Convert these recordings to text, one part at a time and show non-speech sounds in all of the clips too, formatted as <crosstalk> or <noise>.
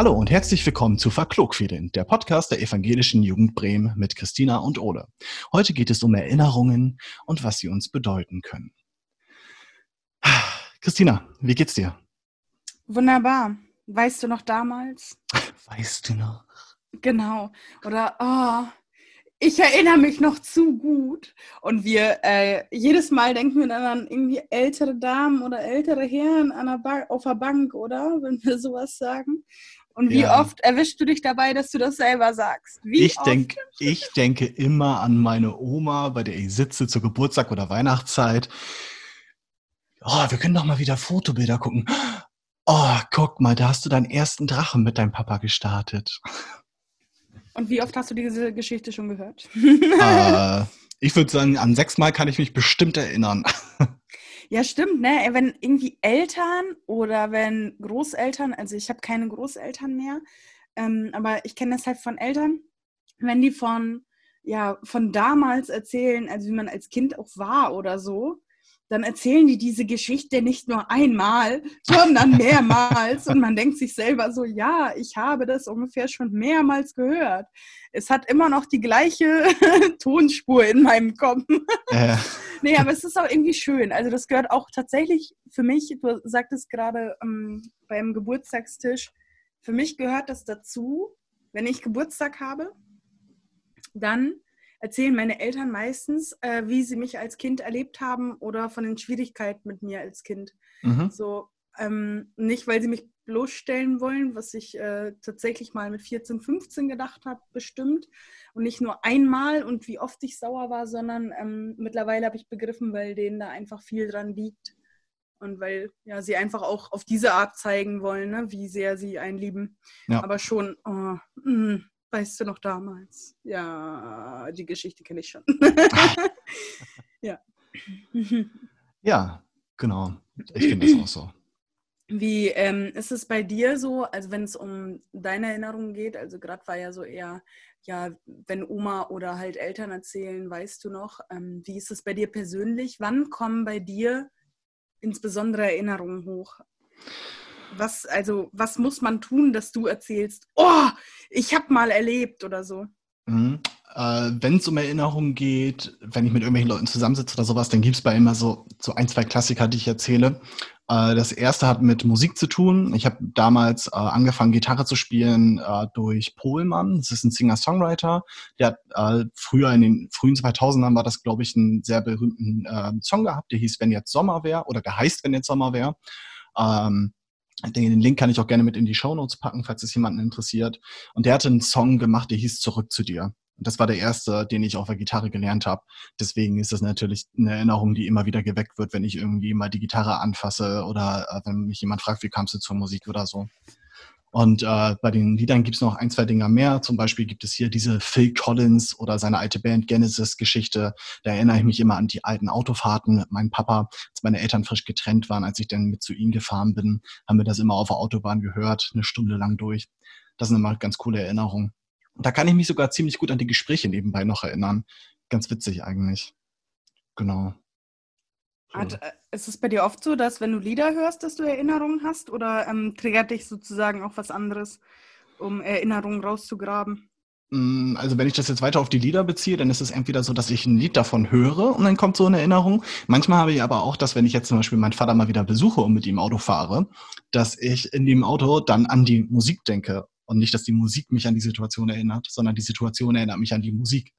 Hallo und herzlich willkommen zu Verklugfedeln, der Podcast der Evangelischen Jugend Bremen mit Christina und Ole. Heute geht es um Erinnerungen und was sie uns bedeuten können. Christina, wie geht's dir? Wunderbar. Weißt du noch damals? Weißt du noch? Genau. Oder, oh, ich erinnere mich noch zu gut. Und wir, äh, jedes Mal denken wir dann an irgendwie ältere Damen oder ältere Herren an der auf der Bank, oder? Wenn wir sowas sagen. Und wie ja. oft erwischst du dich dabei, dass du das selber sagst? Wie ich, denk, ich denke immer an meine Oma, bei der ich sitze zur Geburtstag oder Weihnachtszeit. Oh, wir können doch mal wieder Fotobilder gucken. Oh, guck mal, da hast du deinen ersten Drachen mit deinem Papa gestartet. Und wie oft hast du diese Geschichte schon gehört? Äh, ich würde sagen, an sechs Mal kann ich mich bestimmt erinnern. Ja, stimmt, ne? Wenn irgendwie Eltern oder wenn Großeltern, also ich habe keine Großeltern mehr, ähm, aber ich kenne das halt von Eltern, wenn die von, ja, von damals erzählen, also wie man als Kind auch war oder so, dann erzählen die diese Geschichte nicht nur einmal, <laughs> sondern mehrmals. Und man denkt sich selber so, ja, ich habe das ungefähr schon mehrmals gehört. Es hat immer noch die gleiche <laughs> Tonspur in meinem Kopf. Ja. <laughs> nee, aber es ist auch irgendwie schön. Also das gehört auch tatsächlich für mich, du sagtest gerade ähm, beim Geburtstagstisch, für mich gehört das dazu, wenn ich Geburtstag habe, dann erzählen meine Eltern meistens, äh, wie sie mich als Kind erlebt haben oder von den Schwierigkeiten mit mir als Kind. Mhm. So, ähm, nicht, weil sie mich bloßstellen wollen, was ich äh, tatsächlich mal mit 14, 15 gedacht habe, bestimmt. Und nicht nur einmal und wie oft ich sauer war, sondern ähm, mittlerweile habe ich begriffen, weil denen da einfach viel dran liegt. Und weil ja, sie einfach auch auf diese Art zeigen wollen, ne, wie sehr sie einen lieben. Ja. Aber schon, oh, mh, mm, Weißt du noch damals? Ja, die Geschichte kenne ich schon. <laughs> <laughs> ja. Ja, genau. Ich finde das auch so. Wie ähm, ist es bei dir so, also wenn es um deine Erinnerungen geht, also gerade war ja so eher, ja, wenn Oma oder halt Eltern erzählen, weißt du noch, ähm, wie ist es bei dir persönlich? Wann kommen bei dir insbesondere Erinnerungen hoch? Was, also, was muss man tun, dass du erzählst, oh, ich habe mal erlebt oder so? Mhm. Äh, wenn es um Erinnerungen geht, wenn ich mit irgendwelchen Leuten zusammensitze oder sowas, dann gibt es bei immer so, so ein, zwei Klassiker, die ich erzähle. Äh, das erste hat mit Musik zu tun. Ich habe damals äh, angefangen, Gitarre zu spielen äh, durch Pohlmann. Das ist ein Singer-Songwriter. Der hat äh, früher in den frühen 2000ern war das, glaube ich, einen sehr berühmten äh, Song gehabt, der hieß Wenn jetzt Sommer wäre oder der heißt Wenn jetzt Sommer wäre. Ähm, den Link kann ich auch gerne mit in die Show Notes packen, falls es jemanden interessiert. Und der hatte einen Song gemacht, der hieß Zurück zu dir. Und das war der erste, den ich auf der Gitarre gelernt habe. Deswegen ist das natürlich eine Erinnerung, die immer wieder geweckt wird, wenn ich irgendwie mal die Gitarre anfasse oder äh, wenn mich jemand fragt, wie kamst du zur Musik oder so. Und äh, bei den Liedern gibt es noch ein, zwei Dinger mehr. Zum Beispiel gibt es hier diese Phil Collins oder seine alte Band Genesis-Geschichte. Da erinnere ich mich immer an die alten Autofahrten mit meinem Papa, als meine Eltern frisch getrennt waren. Als ich dann mit zu ihnen gefahren bin, haben wir das immer auf der Autobahn gehört, eine Stunde lang durch. Das sind immer ganz coole Erinnerungen. Und da kann ich mich sogar ziemlich gut an die Gespräche nebenbei noch erinnern. Ganz witzig eigentlich. Genau. Hat, äh, ist es bei dir oft so, dass wenn du Lieder hörst, dass du Erinnerungen hast oder ähm, triggert dich sozusagen auch was anderes, um Erinnerungen rauszugraben? Mm, also wenn ich das jetzt weiter auf die Lieder beziehe, dann ist es entweder so, dass ich ein Lied davon höre und dann kommt so eine Erinnerung. Manchmal habe ich aber auch, dass wenn ich jetzt zum Beispiel meinen Vater mal wieder besuche und mit ihm Auto fahre, dass ich in dem Auto dann an die Musik denke und nicht, dass die Musik mich an die Situation erinnert, sondern die Situation erinnert mich an die Musik.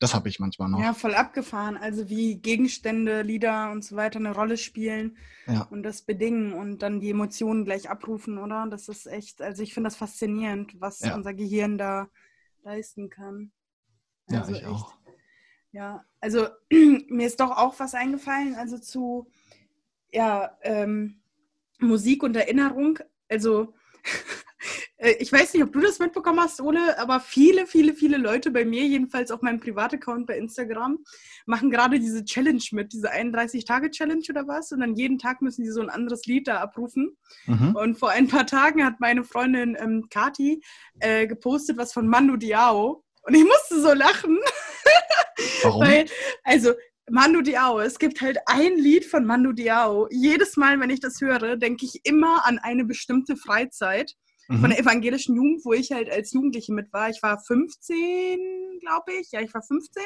Das habe ich manchmal noch. Ja, voll abgefahren. Also wie Gegenstände, Lieder und so weiter eine Rolle spielen ja. und das bedingen und dann die Emotionen gleich abrufen, oder? Das ist echt, also ich finde das faszinierend, was ja. unser Gehirn da leisten kann. Also ja, ich echt. auch. Ja, also <clears throat> mir ist doch auch was eingefallen, also zu ja, ähm, Musik und Erinnerung. Also <laughs> ich weiß nicht, ob du das mitbekommen hast, Ole, aber viele, viele, viele Leute bei mir, jedenfalls auf meinem Privataccount bei Instagram, machen gerade diese Challenge mit, diese 31-Tage-Challenge oder was. Und dann jeden Tag müssen die so ein anderes Lied da abrufen. Mhm. Und vor ein paar Tagen hat meine Freundin ähm, Kati äh, gepostet was von Manu Diao. Und ich musste so lachen. <laughs> Warum? Weil, also, Manu Diao. Es gibt halt ein Lied von Manu Diao. Jedes Mal, wenn ich das höre, denke ich immer an eine bestimmte Freizeit mhm. von der evangelischen Jugend, wo ich halt als Jugendliche mit war. Ich war 15, glaube ich. Ja, ich war 15.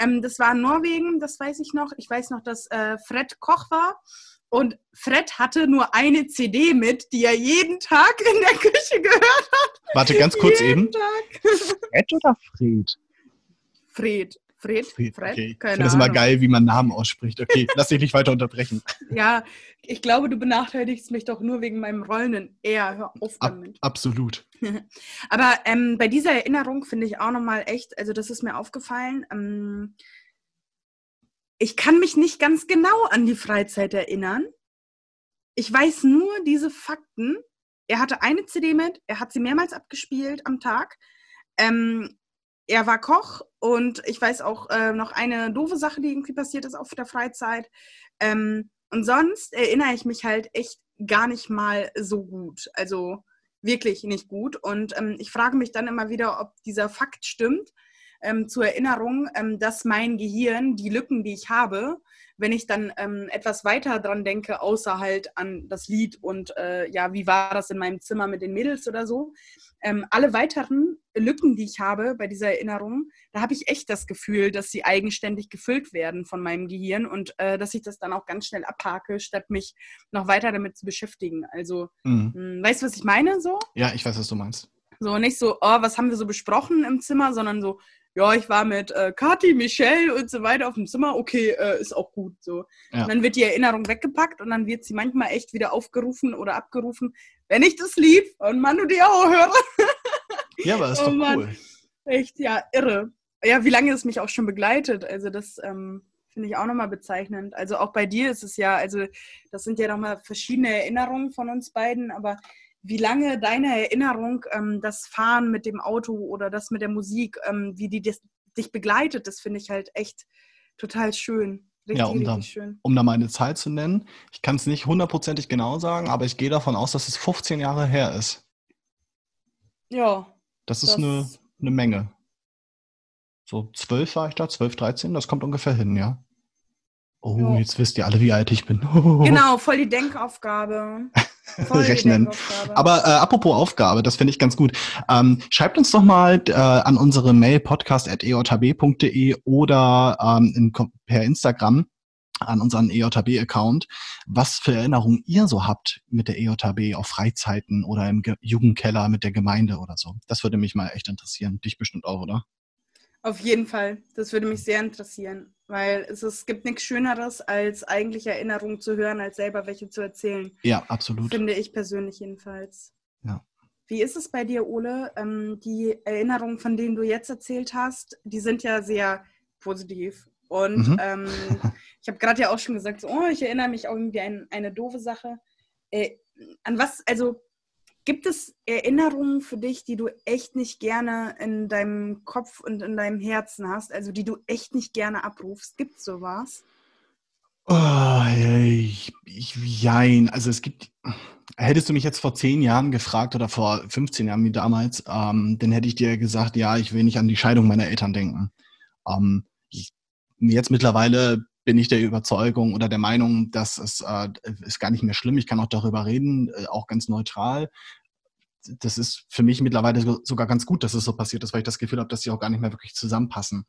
Ähm, das war in Norwegen, das weiß ich noch. Ich weiß noch, dass äh, Fred Koch war. Und Fred hatte nur eine CD mit, die er jeden Tag in der Küche gehört hat. Warte ganz kurz jeden eben. Tag. Fred oder Fred? Fred. Fred? Fred, Fred? Okay. Ich finde es immer geil, wie man Namen ausspricht. Okay, <laughs> lass dich nicht weiter unterbrechen. Ja, ich glaube, du benachteiligst mich doch nur wegen meinem rollenden R. Hör auf damit. Ab, absolut. <laughs> Aber ähm, bei dieser Erinnerung finde ich auch nochmal echt, also das ist mir aufgefallen, ähm, ich kann mich nicht ganz genau an die Freizeit erinnern. Ich weiß nur diese Fakten. Er hatte eine CD mit, er hat sie mehrmals abgespielt am Tag. Ähm, er war Koch und ich weiß auch äh, noch eine doofe Sache, die irgendwie passiert ist auf der Freizeit. Ähm, und sonst erinnere ich mich halt echt gar nicht mal so gut. Also wirklich nicht gut. Und ähm, ich frage mich dann immer wieder, ob dieser Fakt stimmt. Ähm, zur Erinnerung, ähm, dass mein Gehirn die Lücken, die ich habe, wenn ich dann ähm, etwas weiter dran denke, außer halt an das Lied und äh, ja, wie war das in meinem Zimmer mit den Mädels oder so, ähm, alle weiteren Lücken, die ich habe bei dieser Erinnerung, da habe ich echt das Gefühl, dass sie eigenständig gefüllt werden von meinem Gehirn und äh, dass ich das dann auch ganz schnell abhake, statt mich noch weiter damit zu beschäftigen. Also, mhm. mh, hm, weißt du, was ich meine so? Ja, ich weiß, was du meinst. So, nicht so, oh, was haben wir so besprochen im Zimmer, sondern so, ja, ich war mit äh, Kathi, Michelle und so weiter auf dem Zimmer, okay, äh, ist auch gut so. Ja. Und dann wird die Erinnerung weggepackt und dann wird sie manchmal echt wieder aufgerufen oder abgerufen, wenn ich das Lied von Manu Diao höre. ja, aber ist <laughs> oh, doch Mann. cool. Echt, ja, irre. Ja, wie lange es mich auch schon begleitet. Also das ähm, finde ich auch nochmal bezeichnend. Also auch bei dir ist es ja, also das sind ja nochmal verschiedene Erinnerungen von uns beiden, aber wie lange deine Erinnerung, ähm, das Fahren mit dem Auto oder das mit der Musik, ähm, wie die das, dich begleitet, das finde ich halt echt total schön. Richtig, ja, um da, schön. um da mal eine Zahl zu nennen, ich kann es nicht hundertprozentig genau sagen, aber ich gehe davon aus, dass es 15 Jahre her ist. Ja. Das ist eine, eine Menge. So 12 war ich da, 12, 13, das kommt ungefähr hin, ja. Oh, ja. jetzt wisst ihr alle, wie alt ich bin. <laughs> Genau, voll die Denkaufgabe. Rechnen. Aber äh, apropos Aufgabe, das finde ich ganz gut. Ähm, schreibt uns doch mal äh, an unsere Mail podcast.eotb.de oder ähm, in, per Instagram an unseren EJB-Account, was für Erinnerungen ihr so habt mit der EJB auf Freizeiten oder im Ge Jugendkeller mit der Gemeinde oder so. Das würde mich mal echt interessieren. Dich bestimmt auch, oder? Auf jeden Fall. Das würde mich sehr interessieren, weil es, es gibt nichts Schöneres, als eigentlich Erinnerungen zu hören, als selber welche zu erzählen. Ja, absolut. Finde ich persönlich jedenfalls. Ja. Wie ist es bei dir, Ole? Ähm, die Erinnerungen, von denen du jetzt erzählt hast, die sind ja sehr positiv. Und mhm. ähm, <laughs> ich habe gerade ja auch schon gesagt, so, oh, ich erinnere mich auch irgendwie an eine doofe Sache. Äh, an was, also Gibt es Erinnerungen für dich, die du echt nicht gerne in deinem Kopf und in deinem Herzen hast, also die du echt nicht gerne abrufst? Gibt es sowas? Oh, ich, ich, jein. Also es gibt, hättest du mich jetzt vor zehn Jahren gefragt oder vor 15 Jahren wie damals, ähm, dann hätte ich dir gesagt, ja, ich will nicht an die Scheidung meiner Eltern denken. Ähm, ich, jetzt mittlerweile bin ich der Überzeugung oder der Meinung, dass es äh, ist gar nicht mehr schlimm. Ich kann auch darüber reden, äh, auch ganz neutral. Das ist für mich mittlerweile sogar ganz gut, dass es so passiert ist, weil ich das Gefühl habe, dass sie auch gar nicht mehr wirklich zusammenpassen.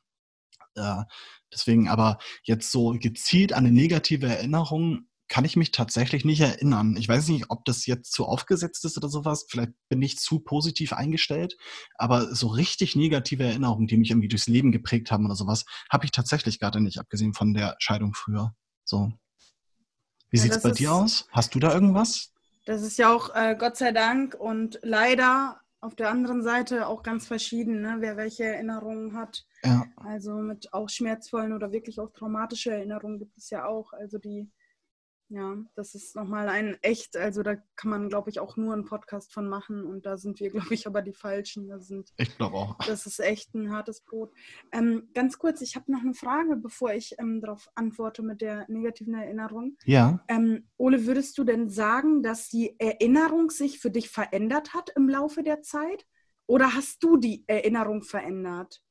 Äh, deswegen aber jetzt so gezielt an eine negative Erinnerung kann ich mich tatsächlich nicht erinnern. Ich weiß nicht, ob das jetzt zu aufgesetzt ist oder sowas. Vielleicht bin ich zu positiv eingestellt. Aber so richtig negative Erinnerungen, die mich irgendwie durchs Leben geprägt haben oder sowas, habe ich tatsächlich gerade nicht, abgesehen von der Scheidung früher. So. Wie ja, sieht es bei ist, dir aus? Hast du da irgendwas? Das ist ja auch äh, Gott sei Dank und leider auf der anderen Seite auch ganz verschieden, ne? wer welche Erinnerungen hat. Ja. Also mit auch schmerzvollen oder wirklich auch traumatische Erinnerungen gibt es ja auch. Also die ja, das ist nochmal ein echt, also da kann man, glaube ich, auch nur einen Podcast von machen und da sind wir, <laughs> glaube ich, aber die Falschen. Da sind, ich glaube auch. Das ist echt ein hartes Brot. Ähm, ganz kurz, ich habe noch eine Frage, bevor ich ähm, darauf antworte mit der negativen Erinnerung. Ja. Ähm, Ole, würdest du denn sagen, dass die Erinnerung sich für dich verändert hat im Laufe der Zeit? Oder hast du die Erinnerung verändert?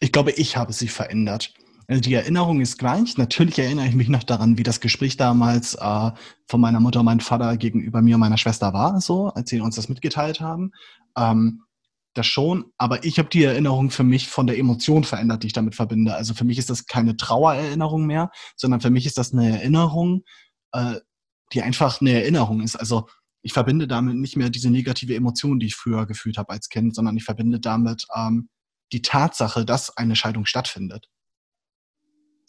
Ich glaube, ich habe sie verändert die Erinnerung ist gleich. Natürlich erinnere ich mich noch daran, wie das Gespräch damals äh, von meiner Mutter und meinem Vater gegenüber mir und meiner Schwester war, so, als sie uns das mitgeteilt haben. Ähm, das schon, aber ich habe die Erinnerung für mich von der Emotion verändert, die ich damit verbinde. Also für mich ist das keine Trauererinnerung mehr, sondern für mich ist das eine Erinnerung, äh, die einfach eine Erinnerung ist. Also ich verbinde damit nicht mehr diese negative Emotion, die ich früher gefühlt habe als Kind, sondern ich verbinde damit ähm, die Tatsache, dass eine Scheidung stattfindet.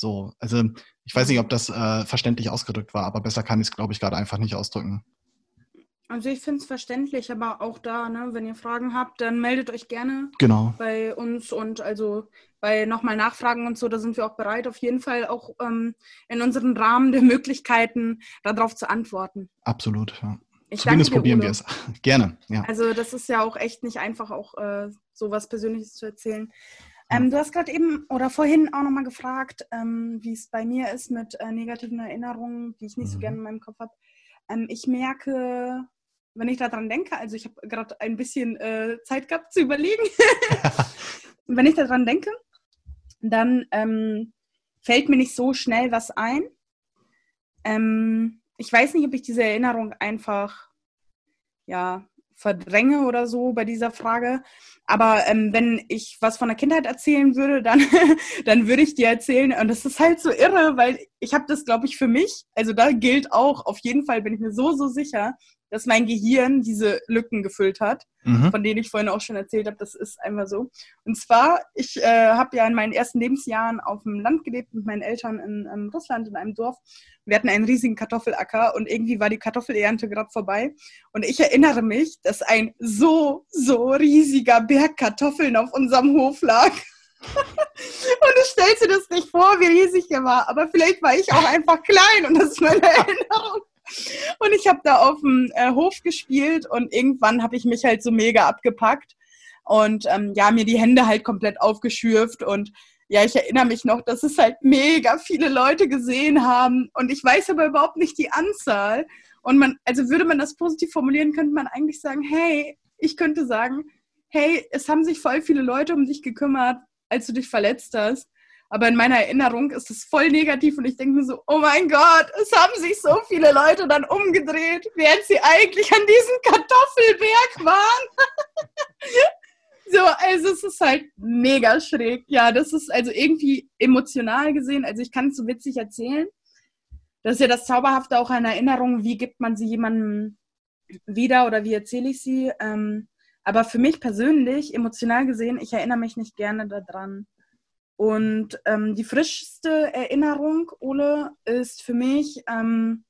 So, also ich weiß nicht, ob das äh, verständlich ausgedrückt war, aber besser kann ich es, glaube ich, gerade einfach nicht ausdrücken. Also ich finde es verständlich, aber auch da, ne, wenn ihr Fragen habt, dann meldet euch gerne genau. bei uns und also bei nochmal Nachfragen und so, da sind wir auch bereit, auf jeden Fall auch ähm, in unseren Rahmen der Möglichkeiten darauf zu antworten. Absolut, ja. Ich Zumindest danke dir, probieren Udo. wir es. <laughs> Gerne, ja. Also das ist ja auch echt nicht einfach, auch äh, so was Persönliches zu erzählen. Ähm, du hast gerade eben oder vorhin auch nochmal gefragt, ähm, wie es bei mir ist mit äh, negativen Erinnerungen, die ich nicht so Mhm. gerne in meinem Kopf habe. Ähm, ich merke, wenn ich daran denke, also ich habe gerade ein bisschen äh, Zeit gehabt zu überlegen, <laughs> wenn ich daran denke, dann ähm, fällt mir nicht so schnell was ein. Ähm, ich weiß nicht, ob ich diese Erinnerung einfach ja, verdränge oder so bei dieser Frage. Aber ähm, wenn ich was von der Kindheit erzählen würde, dann, <laughs> dann würde ich dir erzählen. Und das ist halt so irre, weil ich habe das, glaube ich, für mich. Also da gilt auch, auf jeden Fall bin ich mir so, so sicher, dass mein Gehirn diese Lücken gefüllt hat Mhm. von denen ich vorhin auch schon erzählt habe, das ist einfach so. Und zwar, ich äh, habe ja in meinen ersten Lebensjahren auf dem Land gelebt mit meinen Eltern in, in Russland, in einem Dorf. Wir hatten einen riesigen Kartoffelacker und irgendwie war die Kartoffelernte gerade vorbei. Und ich erinnere mich, dass ein so, so riesiger Berg Kartoffeln auf unserem Hof lag. Und du stellst dir das nicht vor, wie riesig er war. Aber vielleicht war ich auch einfach klein und das ist meine <laughs> Erinnerung. Und ich habe da auf dem äh, Hof gespielt und irgendwann habe ich mich halt so mega abgepackt und ähm, ja, mir die Hände halt komplett aufgeschürft und ja, ich erinnere mich noch, dass es halt mega viele Leute gesehen haben und ich weiß aber überhaupt nicht die Anzahl. Und man, also würde man das positiv formulieren, könnte man eigentlich sagen, hey, ich könnte sagen, hey, es haben sich voll viele Leute um dich gekümmert, als du dich verletzt hast. Aber in meiner Erinnerung ist es voll negativ und ich denke mir so, oh mein Gott, es haben sich so viele Leute dann umgedreht, während sie eigentlich an diesem Kartoffelberg waren. <laughs> so, also es ist halt mega schräg. Ja, das ist also irgendwie emotional gesehen, also ich kann es so witzig erzählen. Das ist ja das Zauberhafte auch an Erinnerungen, wie gibt man sie jemandem wieder oder wie erzähle ich sie. Ähm, aber für mich persönlich, emotional gesehen, ich erinnere mich nicht gerne daran. Und ähm, die frischste Erinnerung, Ole, ist für mich, ähm,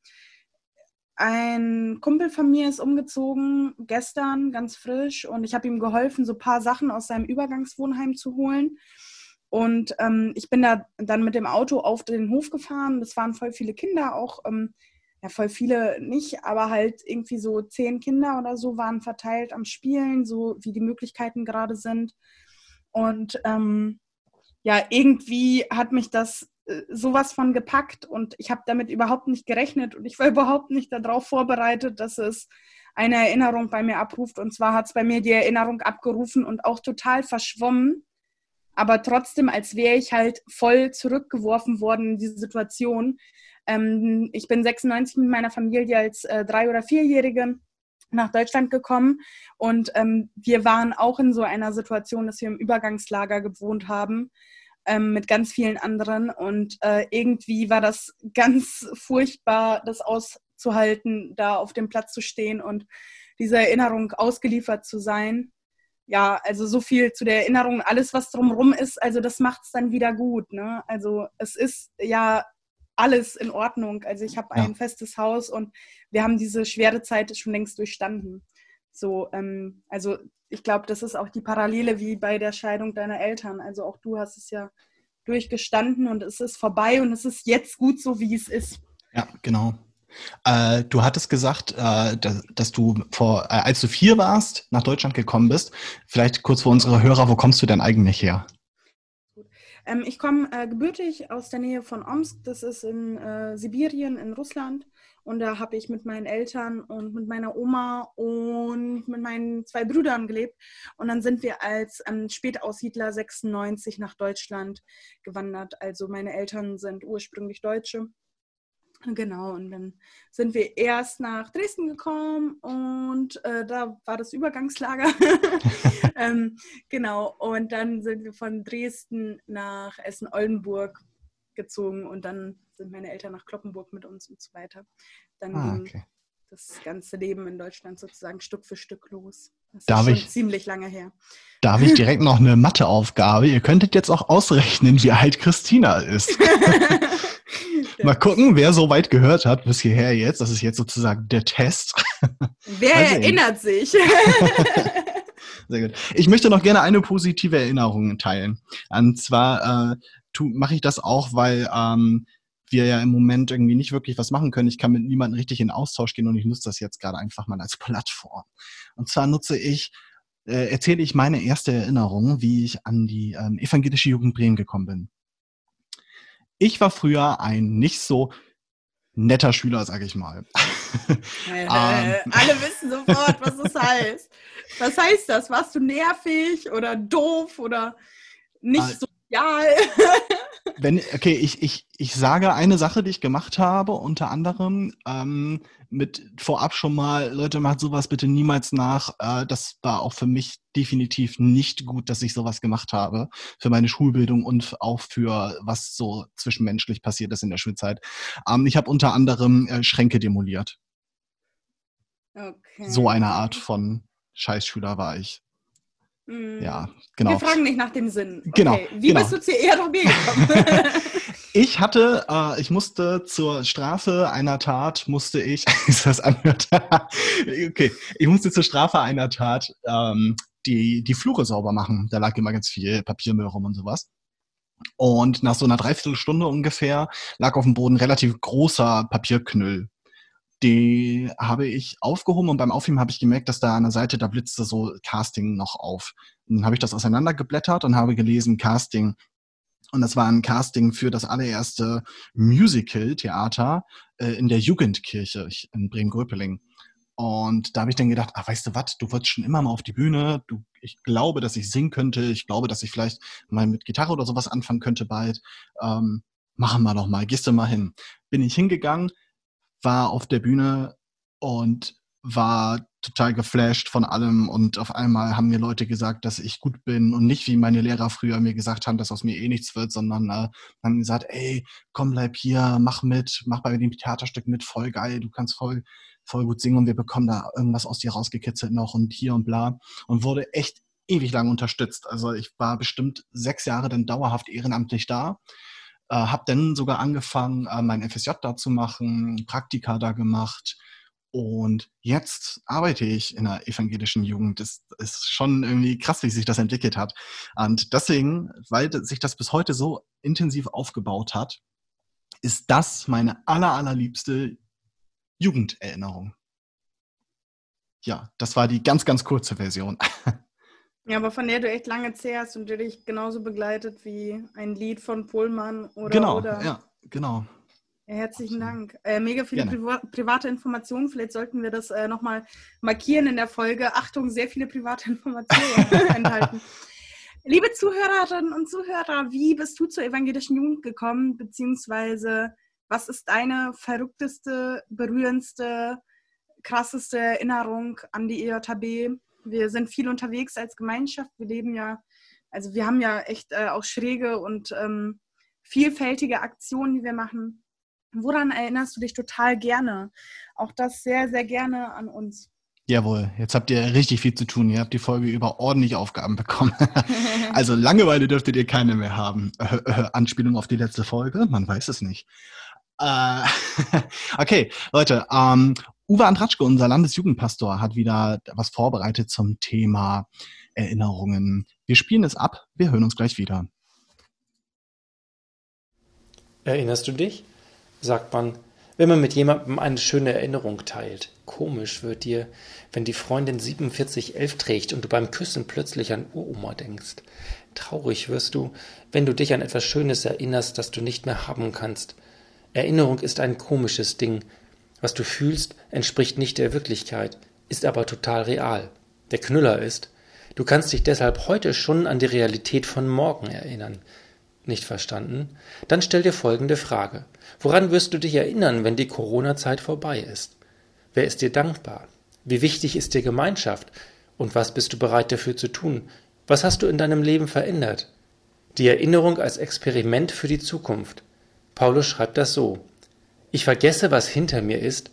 ein Kumpel von mir ist umgezogen gestern, ganz frisch, und ich habe ihm geholfen, so ein paar Sachen aus seinem Übergangswohnheim zu holen. Und ähm, ich bin da dann mit dem Auto auf den Hof gefahren. Das waren voll viele Kinder, auch ähm, ja, voll viele nicht, aber halt irgendwie so zehn Kinder oder so waren verteilt am Spielen, so wie die Möglichkeiten gerade sind. Und ähm, ja, irgendwie hat mich das äh, sowas von gepackt und ich habe damit überhaupt nicht gerechnet und ich war <laughs> überhaupt nicht darauf vorbereitet, dass es eine Erinnerung bei mir abruft. Und zwar hat es bei mir die Erinnerung abgerufen und auch total verschwommen, aber trotzdem, als wäre ich halt voll zurückgeworfen worden in diese Situation. Ähm, ich bin 96 mit meiner Familie als äh, drei- oder vierjährige nach Deutschland gekommen und ähm, wir waren auch in so einer Situation, dass wir im Übergangslager gewohnt haben ähm, mit ganz vielen anderen und äh, irgendwie war das <laughs> ganz furchtbar, das auszuhalten, da auf dem Platz zu stehen und dieser Erinnerung ausgeliefert zu sein. Ja, also so viel zu der Erinnerung, alles was drumherum ist, also das macht es dann wieder gut. Ne? Also es ist ja alles in Ordnung. Also ich habe Ja. ein festes Haus und wir haben diese schwere Zeit schon längst durchstanden. So, ähm, also ich glaube, das ist auch die Parallele wie bei der Scheidung deiner Eltern. Also auch du hast es ja durchgestanden und es ist vorbei und es ist jetzt gut so, wie es ist. Ja, genau. Äh, du hattest gesagt, äh, dass, dass du vor, äh, als du vier warst, nach Deutschland gekommen bist. Vielleicht kurz für unsere Hörer, wo kommst du denn eigentlich her? Ähm, ich komme äh, gebürtig aus der Nähe von Omsk, das ist in äh, Sibirien, in Russland. Und da habe ich mit meinen Eltern und mit meiner Oma und mit meinen zwei Brüdern gelebt. Und dann sind wir als ähm, Spätaussiedler 96 nach Deutschland gewandert. Also meine Eltern sind ursprünglich Deutsche. Genau, und dann sind wir erst nach Dresden gekommen und äh, da war das Übergangslager. <laughs> ähm, genau, und dann sind wir von Dresden nach Essen-Oldenburg gezogen und dann sind meine Eltern nach Kloppenburg mit uns und so weiter. Dann ah, ging okay. das ganze Leben in Deutschland sozusagen Stück für Stück los. Das darf ist schon ich, ziemlich lange her. Darf ich direkt noch eine Matheaufgabe? Ihr könntet jetzt auch ausrechnen, wie alt Christina ist. <laughs> Mal gucken, wer so weit gehört hat bis hierher jetzt. Das ist jetzt sozusagen der Test. <laughs> Wer erinnert sich? <laughs> Sehr gut. Ich möchte noch gerne eine positive Erinnerung teilen. Und zwar äh, mache ich das auch, weil ähm, wir ja im Moment irgendwie nicht wirklich was machen können. Ich kann mit niemandem richtig in Austausch gehen und ich nutze das jetzt gerade einfach mal als Plattform. Und zwar nutze ich, äh, erzähle ich meine erste Erinnerung, wie ich an die ähm, evangelische Jugend Bremen gekommen bin. Ich war früher ein nicht so netter Schüler, sag ich mal. Äh, <laughs> ähm. Alle wissen sofort, was das heißt. Was heißt das? Warst du nervig oder doof oder nicht äh, sozial? wenn, okay, ich, ich, ich sage eine Sache, die ich gemacht habe, unter anderem ähm, mit vorab schon mal, Leute, macht sowas bitte niemals nach. Äh, das war auch für mich definitiv nicht gut, dass ich sowas gemacht habe. Für meine Schulbildung und auch für was so zwischenmenschlich passiert ist in der Schulzeit. Ähm, ich habe unter anderem äh, Schränke demoliert. Okay. So eine Art von Scheißschüler war ich. Mm. Ja, genau. Wir fragen nicht nach dem Sinn. Genau. Wie genau. bist du zu ERB gekommen? <laughs> ich hatte, äh, ich musste zur Strafe einer Tat, musste ich, <laughs> ist das anhört? <laughs> okay, ich musste zur Strafe einer Tat ähm, die, die Flure sauber machen. Da lag immer ganz viel Papiermüll rum und sowas. Und nach so einer Dreiviertelstunde ungefähr lag auf dem Boden relativ großer Papierknüll die habe ich aufgehoben und beim Aufheben habe ich gemerkt, dass da an der Seite, da blitzte so Casting noch auf. Und dann habe ich das auseinandergeblättert und habe gelesen Casting. Und das war ein Casting für das allererste Musical-Theater äh, in der Jugendkirche in Bremen-Gröpeling. Und da habe ich dann gedacht, ah, weißt du was, du wolltest schon immer mal auf die Bühne, du, ich glaube, dass ich singen könnte, ich glaube, dass ich vielleicht mal mit Gitarre oder sowas anfangen könnte bald. Ähm, machen wir doch mal, gehst du mal hin. Bin ich hingegangen, war auf der Bühne und war total geflasht von allem. Und auf einmal haben mir Leute gesagt, dass ich gut bin. Und nicht wie meine Lehrer früher mir gesagt haben, dass aus mir eh nichts wird, sondern äh, haben gesagt, ey, komm, bleib hier, mach mit, mach bei dem Theaterstück mit, voll geil, du kannst voll, voll gut singen und wir bekommen da irgendwas aus dir rausgekitzelt noch und hier und bla. Und wurde echt ewig lang unterstützt. Also ich war bestimmt sechs Jahre dann dauerhaft ehrenamtlich da äh, habe dann sogar angefangen, äh, mein FSJ da zu machen, Praktika da gemacht. Und jetzt arbeite ich in der evangelischen Jugend. Das ist schon irgendwie krass, wie sich das entwickelt hat. Und deswegen, weil sich das bis heute so intensiv aufgebaut hat, ist das meine aller, allerliebste Jugenderinnerung. Ja, das war die ganz, ganz kurze Version. <laughs> Ja, aber von der du echt lange zehrst und die dich genauso begleitet wie ein Lied von Pohlmann oder. Genau, oder. ja, genau. Ja, herzlichen Dank. Äh, mega viele Priva private Informationen. Vielleicht sollten wir das äh, nochmal markieren in der Folge. Achtung, sehr viele private <laughs> Informationen enthalten. Liebe Zuhörerinnen und Zuhörer, wie bist du zur evangelischen Jugend gekommen? Beziehungsweise, was ist deine verrückteste, berührendste, krasseste Erinnerung an die EJB? Wir sind viel unterwegs als Gemeinschaft. Wir leben ja, also wir haben ja echt äh, auch schräge und ähm, vielfältige Aktionen, die wir machen. Woran erinnerst du dich total gerne? Auch das sehr, sehr gerne an uns. Jawohl, jetzt habt ihr richtig viel zu tun. Ihr habt die Folge über ordentlich Aufgaben bekommen. <laughs> also Langeweile dürftet ihr keine mehr haben. Äh, äh, Anspielung auf die letzte Folge? Man weiß es nicht. Äh, <laughs> okay, Leute, ähm, Uwe Andratschke, unser Landesjugendpastor, hat wieder was vorbereitet zum Thema Erinnerungen. Wir spielen es ab. Wir hören uns gleich wieder. Erinnerst du dich? sagt man, wenn man mit jemandem eine schöne Erinnerung teilt. Komisch wird dir, wenn die Freundin 4711 trägt und du beim Küssen plötzlich an Uroma denkst. Traurig wirst du, wenn du dich an etwas Schönes erinnerst, das du nicht mehr haben kannst. Erinnerung ist ein komisches Ding, Was du fühlst, entspricht nicht der Wirklichkeit, ist aber total real. Der Knüller ist, du kannst dich deshalb heute schon an die Realität von morgen erinnern. Nicht verstanden? Dann stell dir folgende Frage. Woran wirst du dich erinnern, wenn die Corona-Zeit vorbei ist? Wer ist dir dankbar? Wie wichtig ist dir Gemeinschaft? Und was bist du bereit dafür zu tun? Was hast du in deinem Leben verändert? Die Erinnerung als Experiment für die Zukunft. Paulus schreibt das so. Ich vergesse, was hinter mir ist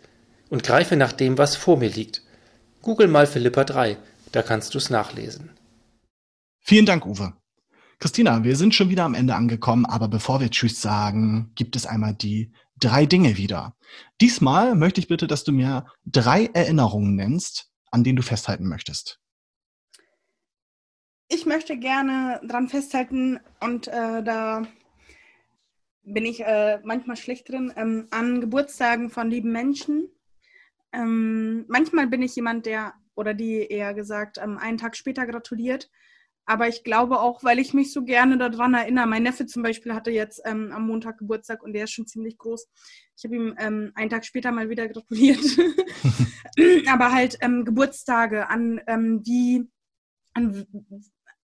und greife nach dem, was vor mir liegt. Google mal Philippa 3, da kannst du es nachlesen. Vielen Dank, Uwe. Christina, wir sind schon wieder am Ende angekommen, aber bevor wir Tschüss sagen, gibt es einmal die drei Dinge wieder. Diesmal möchte ich bitte, dass du mir drei Erinnerungen nennst, an denen du festhalten möchtest. Ich möchte gerne dran festhalten und äh, da bin ich äh, manchmal schlecht drin, ähm, an Geburtstagen von lieben Menschen. Ähm, manchmal bin ich jemand, der oder die eher gesagt ähm, einen Tag später gratuliert. Aber ich glaube auch, weil ich mich so gerne daran erinnere. Mein Neffe zum Beispiel hatte jetzt ähm, am Montag Geburtstag und der ist schon ziemlich groß. Ich habe ihm ähm, einen Tag später mal wieder gratuliert. <laughs> Aber halt ähm, Geburtstage an wie an,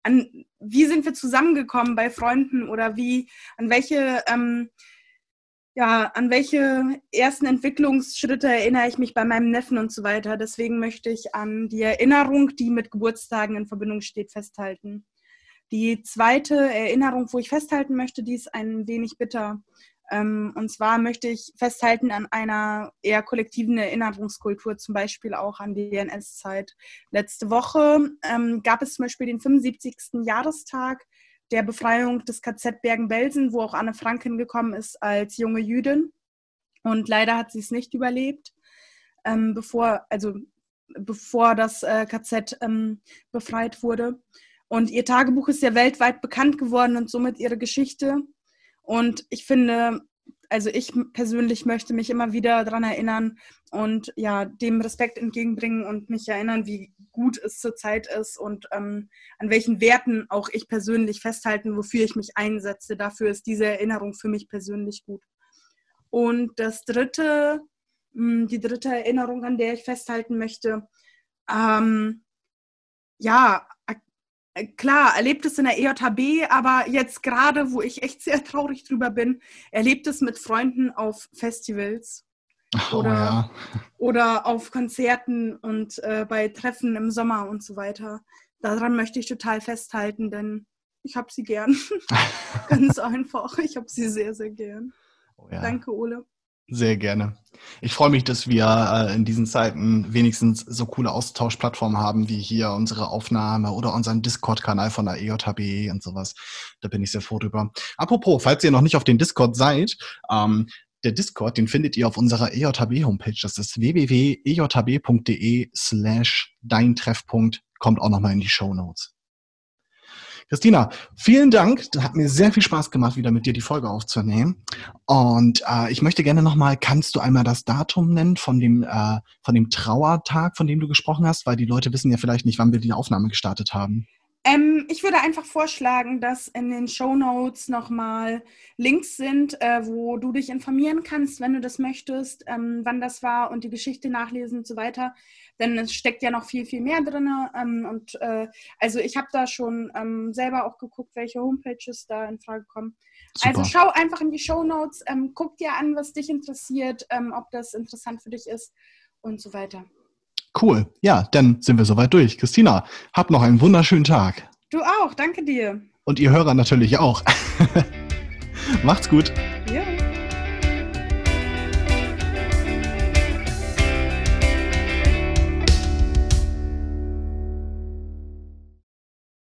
an wie sind wir zusammengekommen bei Freunden oder wie an welche ähm, ja, an welche ersten Entwicklungsschritte erinnere ich mich bei meinem Neffen und so weiter. Deswegen möchte ich an die Erinnerung, die mit Geburtstagen in Verbindung steht, festhalten. Die zweite Erinnerung, wo ich festhalten möchte, die ist ein wenig bitter. Ähm, und zwar möchte ich festhalten an einer eher kollektiven Erinnerungskultur, zum Beispiel auch an die NS-Zeit. Letzte Woche ähm, gab es zum Beispiel den 75. Jahrestag der Befreiung des KZ Bergen-Belsen, wo auch Anne Frank hingekommen ist als junge Jüdin. Und leider hat sie es nicht überlebt, ähm, bevor, also bevor das äh, KZ ähm, befreit wurde. Und ihr Tagebuch ist ja weltweit bekannt geworden und somit ihre Geschichte. Und ich finde, also ich persönlich möchte mich immer wieder daran erinnern und ja, dem Respekt entgegenbringen und mich erinnern, wie gut es zurzeit ist und ähm, an welchen Werten auch ich persönlich festhalten, wofür ich mich einsetze. Dafür ist diese Erinnerung für mich persönlich gut. Und das dritte, hm, die dritte Erinnerung, an der ich festhalten möchte, ähm, ja, klar, erlebt es in der EJHB, aber jetzt gerade, wo ich echt sehr traurig drüber bin, erlebt es mit Freunden auf Festivals oh, oder, ja. oder auf Konzerten und äh, bei Treffen im Sommer und so weiter. Daran möchte ich total festhalten, denn ich habe sie gern. <laughs> Ganz <laughs> einfach. Ich habe sie sehr, sehr gern. Oh, ja. Danke, Ole. Sehr gerne. Ich freue mich, dass wir äh, in diesen Zeiten wenigstens so coole Austauschplattformen haben, wie hier unsere Aufnahme oder unseren Discord-Kanal von der EJHB und sowas. Da bin ich sehr froh drüber. Apropos, falls ihr noch nicht auf den Discord seid, ähm, der Discord, den findet ihr auf unserer EJHB-Homepage. Das ist www.ejhb.de slash dein Treffpunkt. Kommt auch nochmal in die Show Notes. Christina, vielen Dank. Das hat mir sehr viel Spaß gemacht, wieder mit dir die Folge aufzunehmen. Und äh, ich möchte gerne nochmal, kannst du einmal das Datum nennen von dem, äh, von dem Trauertag, von dem du gesprochen hast? Weil die Leute wissen ja vielleicht nicht, wann wir die Aufnahme gestartet haben. Ähm, ich würde einfach vorschlagen, dass in den Show Notes nochmal Links sind, äh, wo du dich informieren kannst, wenn du das möchtest, ähm, wann das war und die Geschichte nachlesen und so weiter. Denn es steckt ja noch viel, viel mehr drin. Ähm, und äh, also ich habe da schon ähm, selber auch geguckt, welche Homepages da in Frage kommen. Super. Also schau einfach in die Show Notes, ähm, guck dir an, was dich interessiert, ähm, ob das interessant für dich ist und so weiter. Cool. Ja, dann sind wir soweit durch. Christina, hab noch einen wunderschönen Tag. Du auch, danke dir. Und ihr Hörer natürlich auch. <laughs> Macht's gut.